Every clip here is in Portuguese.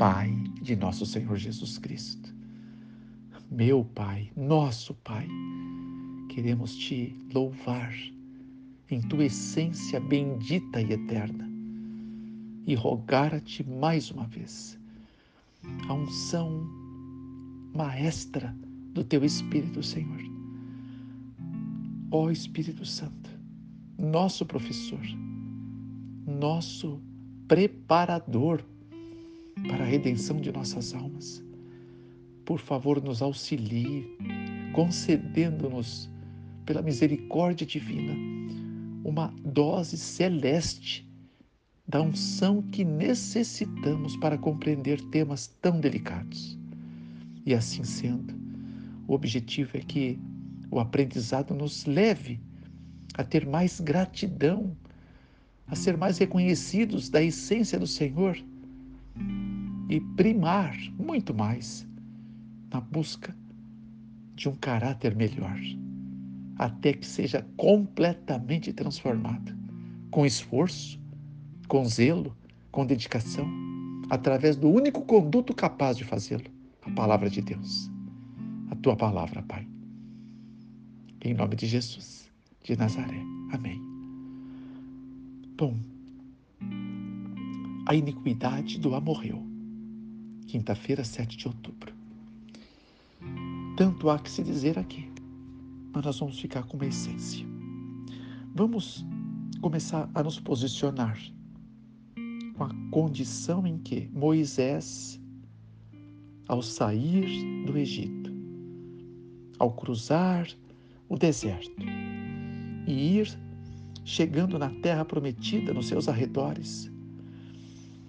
Pai de nosso Senhor Jesus Cristo. Meu Pai, nosso Pai, queremos te louvar em tua essência bendita e eterna e rogar a ti mais uma vez a unção maestra do teu Espírito, Senhor. Ó Espírito Santo, nosso professor, nosso preparador para a redenção de nossas almas. Por favor, nos auxilie, concedendo-nos, pela misericórdia divina, uma dose celeste da unção que necessitamos para compreender temas tão delicados. E assim sendo, o objetivo é que o aprendizado nos leve a ter mais gratidão, a ser mais reconhecidos da essência do Senhor e primar muito mais na busca de um caráter melhor, até que seja completamente transformado, com esforço, com zelo, com dedicação, através do único conduto capaz de fazê-lo, a palavra de Deus, a tua palavra, Pai. Em nome de Jesus, de Nazaré. Amém. Bom, a iniquidade do amorreu. Quinta-feira, 7 de outubro. Tanto há que se dizer aqui, mas nós vamos ficar com uma essência. Vamos começar a nos posicionar com a condição em que Moisés, ao sair do Egito, ao cruzar o deserto e ir chegando na terra prometida, nos seus arredores.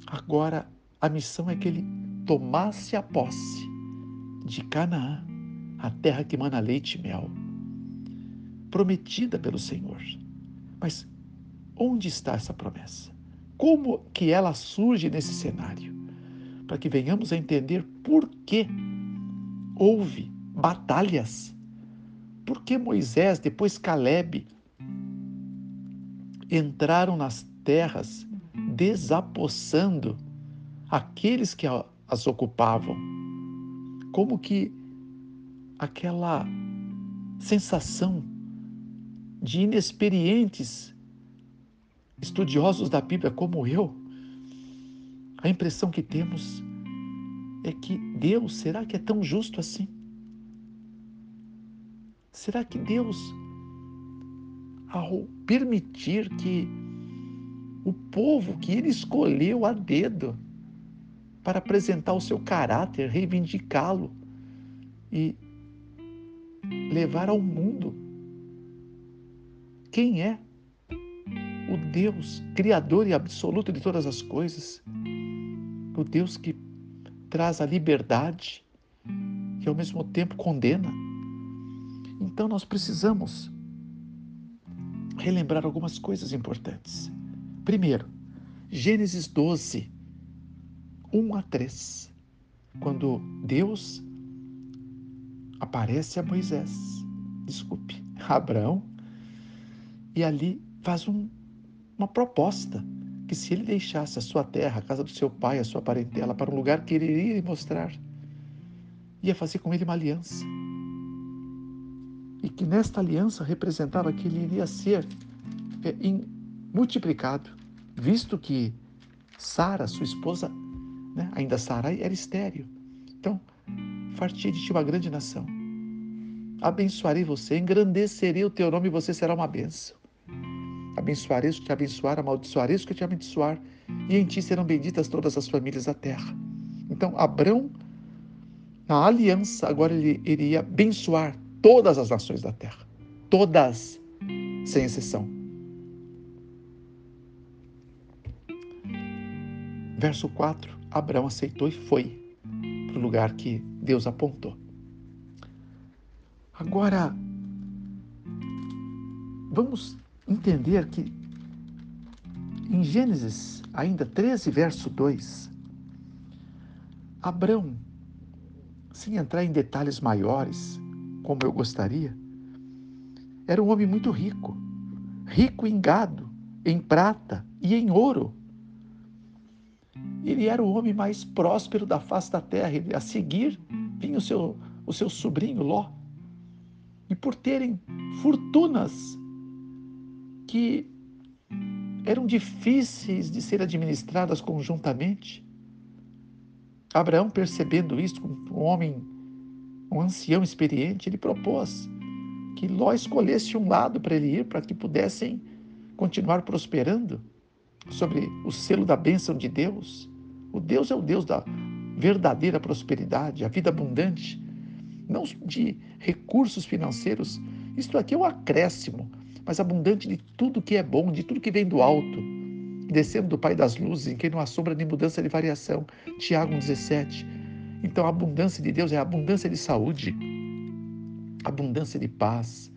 Agora a missão é que ele tomasse a posse de Canaã, a terra que mana leite e mel, prometida pelo Senhor. Mas onde está essa promessa? Como que ela surge nesse cenário? Para que venhamos a entender por que houve batalhas porque Moisés, depois Caleb, entraram nas terras desapossando aqueles que as ocupavam. Como que aquela sensação de inexperientes estudiosos da Bíblia como eu, a impressão que temos é que Deus, será que é tão justo assim? Será que Deus, ao permitir que o povo que ele escolheu a dedo para apresentar o seu caráter, reivindicá-lo e levar ao mundo quem é o Deus criador e absoluto de todas as coisas, o Deus que traz a liberdade e ao mesmo tempo condena. Então nós precisamos relembrar algumas coisas importantes. Primeiro, Gênesis 12, 1 a 3, quando Deus aparece a Moisés, desculpe, a Abraão, e ali faz um, uma proposta que se ele deixasse a sua terra, a casa do seu pai, a sua parentela, para um lugar que ele iria lhe mostrar, ia fazer com ele uma aliança. E que nesta aliança representava que ele iria ser é, multiplicado, visto que Sara, sua esposa, né, ainda Sara era estéreo. Então, fartia de ti uma grande nação. Abençoarei você, engrandecerei o teu nome e você será uma bênção. Abençoarei os que te abençoar, amaldiçoarei os que te abençoar, e em ti serão benditas todas as famílias da terra. Então, Abrão, na aliança, agora ele iria abençoar todas as nações da terra. Todas, sem exceção. Verso 4: Abraão aceitou e foi para o lugar que Deus apontou. Agora, vamos entender que em Gênesis, ainda 13, verso 2, Abraão, sem entrar em detalhes maiores, como eu gostaria, era um homem muito rico, rico em gado, em prata e em ouro. Ele era o homem mais próspero da face da terra. A seguir vinha o seu, o seu sobrinho Ló. E por terem fortunas que eram difíceis de ser administradas conjuntamente, Abraão, percebendo isso, um homem, um ancião experiente, ele propôs que Ló escolhesse um lado para ele ir, para que pudessem continuar prosperando sobre o selo da bênção de Deus. O Deus é o Deus da verdadeira prosperidade, a vida abundante, não de recursos financeiros. Isto aqui é um acréscimo, mas abundante de tudo que é bom, de tudo que vem do alto, descendo do Pai das luzes, em quem não há sombra nem mudança de variação. Tiago 17. Então a abundância de Deus é a abundância de saúde, abundância de paz,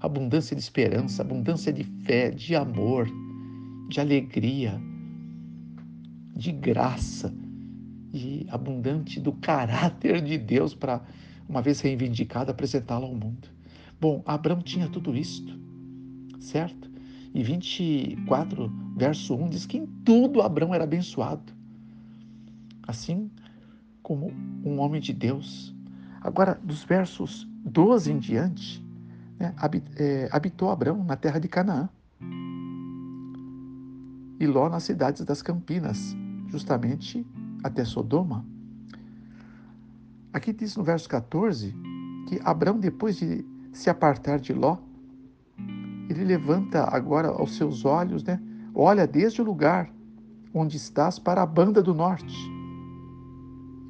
abundância de esperança, abundância de fé, de amor, de alegria, de graça e abundante do caráter de Deus para, uma vez reivindicado, apresentá-lo ao mundo. Bom, Abraão tinha tudo isto, certo? E 24, verso 1 diz que em tudo Abraão era abençoado, assim como um homem de Deus. Agora, dos versos 12 em diante, né, é, habitou Abraão na terra de Canaã e Ló nas cidades das Campinas, justamente até Sodoma. Aqui diz no verso 14 que Abraão, depois de se apartar de Ló, ele levanta agora os seus olhos, né? Olha desde o lugar onde estás para a banda do norte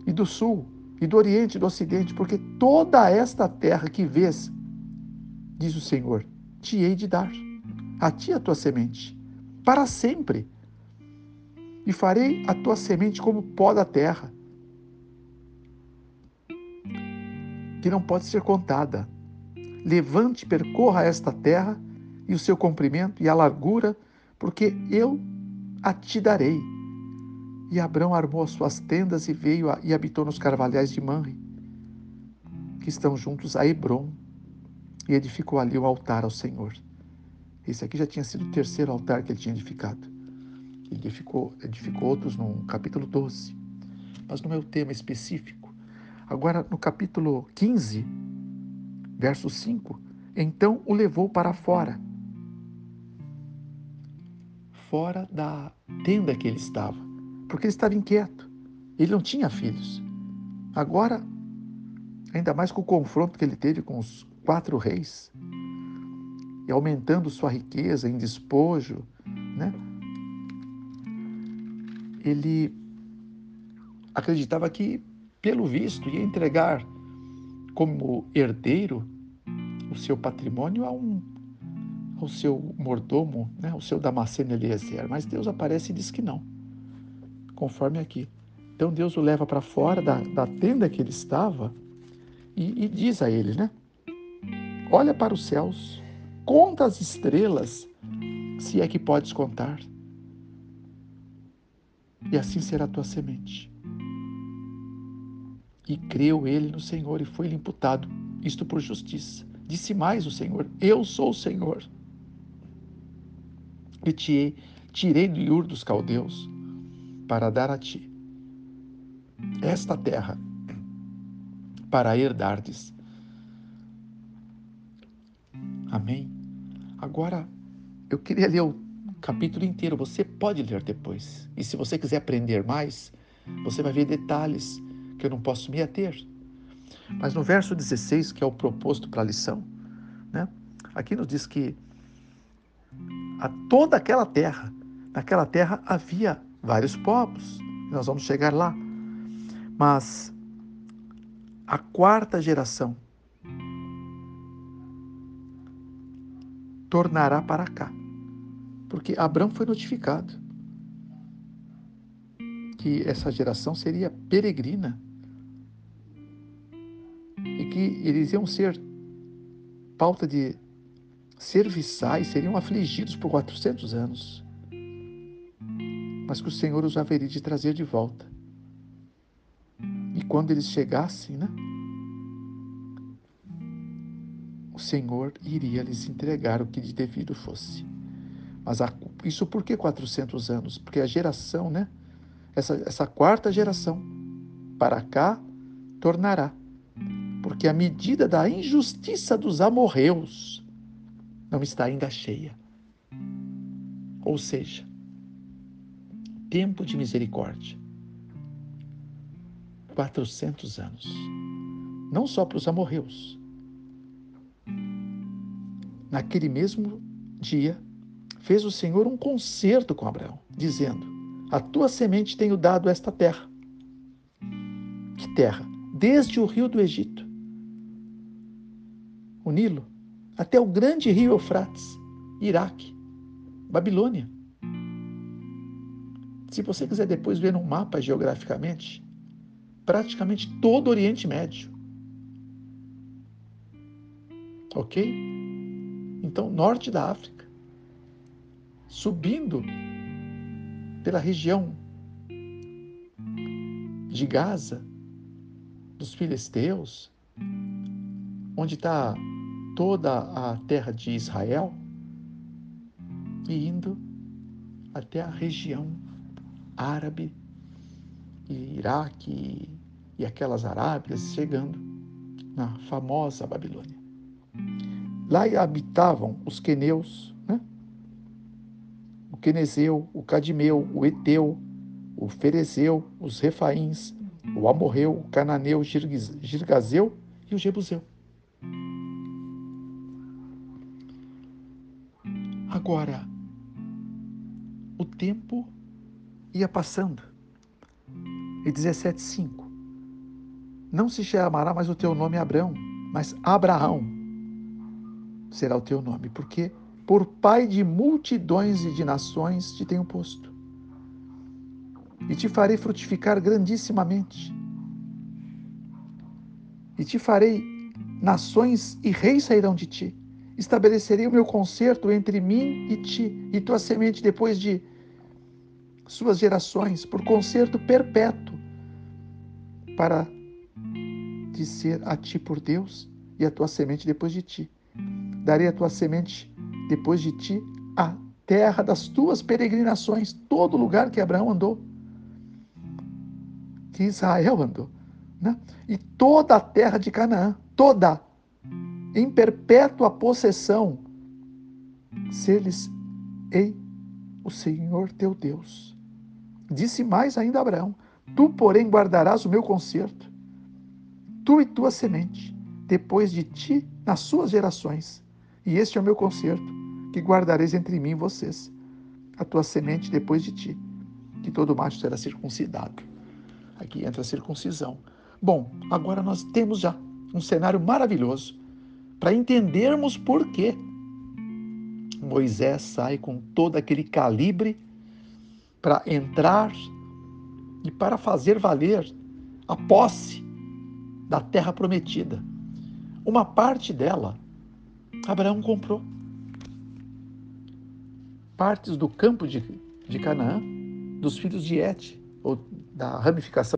e do sul e do oriente e do ocidente, porque toda esta terra que vês, diz o Senhor, te hei de dar, a ti a tua semente, para sempre. E farei a tua semente como pó da terra, que não pode ser contada. Levante, percorra esta terra e o seu comprimento e a largura, porque eu a te darei. E Abrão armou as suas tendas e veio a, e habitou nos carvalhais de Manre, que estão juntos a Hebron, e edificou ali o altar ao Senhor. Esse aqui já tinha sido o terceiro altar que ele tinha edificado. Edificou, edificou outros no capítulo 12, mas não é o tema específico. Agora, no capítulo 15, verso 5, então o levou para fora fora da tenda que ele estava, porque ele estava inquieto. Ele não tinha filhos. Agora, ainda mais com o confronto que ele teve com os quatro reis, e aumentando sua riqueza em despojo, né? Ele acreditava que, pelo visto, ia entregar como herdeiro o seu patrimônio a um ao seu mordomo, né, ao seu Damasceno Eliezer, mas Deus aparece e diz que não, conforme aqui. Então Deus o leva para fora da, da, tenda que ele estava e, e diz a ele, né? Olha para os céus, conta as estrelas, se é que podes contar. E assim será a tua semente. E creu ele no Senhor e foi-lhe imputado, isto por justiça. Disse mais o Senhor: Eu sou o Senhor que te tirei do Iur dos caldeus para dar a ti esta terra para herdardes. Amém? Agora, eu queria ler o capítulo inteiro. Você pode ler depois. E se você quiser aprender mais, você vai ver detalhes que eu não posso me ater. Mas no verso 16, que é o proposto para a lição, né? aqui nos diz que a toda aquela terra. Naquela terra havia vários povos. Nós vamos chegar lá. Mas a quarta geração tornará para cá. Porque Abraão foi notificado que essa geração seria peregrina e que eles iam ser pauta de serviçais seriam afligidos por 400 anos, mas que o Senhor os haveria de trazer de volta. E quando eles chegassem, né, o Senhor iria lhes entregar o que de devido fosse. Mas isso por que 400 anos? Porque a geração, né, essa, essa quarta geração, para cá tornará, porque a medida da injustiça dos amorreus não está ainda cheia. Ou seja, tempo de misericórdia 400 anos. Não só para os amorreus. Naquele mesmo dia, fez o Senhor um concerto com Abraão, dizendo: A tua semente tenho dado esta terra. Que terra? Desde o rio do Egito, o Nilo, até o grande rio Eufrates, Iraque, Babilônia. Se você quiser depois ver um mapa geograficamente, praticamente todo o Oriente Médio. Ok? Então, norte da África, subindo pela região de Gaza, dos filisteus, onde está toda a terra de Israel, e indo até a região árabe e Iraque e aquelas Arábias chegando na famosa Babilônia. Lá habitavam os queneus, quenezeu, o cadimeu, o eteu, o ferezeu, os refaíns, o amorreu, o cananeu, o girgazeu e o jebuseu. Agora, o tempo ia passando e 17,5. Não se chamará mais o teu nome Abraão, mas Abraão será o teu nome, porque por pai de multidões e de nações te tenho posto. E te farei frutificar grandissimamente. E te farei nações e reis sairão de ti. Estabelecerei o meu concerto entre mim e ti, e tua semente depois de suas gerações, por concerto perpétuo para te ser a ti por Deus e a tua semente depois de ti. Darei a tua semente depois de ti a terra das tuas peregrinações, todo lugar que Abraão andou, que Israel andou, né? e toda a terra de Canaã, toda, em perpétua possessão, ser-lhes ei o Senhor teu Deus. Disse mais ainda Abraão: Tu, porém, guardarás o meu conserto, tu e tua semente, depois de ti, nas suas gerações. E este é o meu conserto, que guardareis entre mim e vocês, a tua semente depois de ti, que todo macho será circuncidado. Aqui entra a circuncisão. Bom, agora nós temos já um cenário maravilhoso para entendermos por que Moisés sai com todo aquele calibre para entrar e para fazer valer a posse da terra prometida. Uma parte dela, Abraão comprou. Partes do campo de, de Canaã, dos filhos de Et, ou da ramificação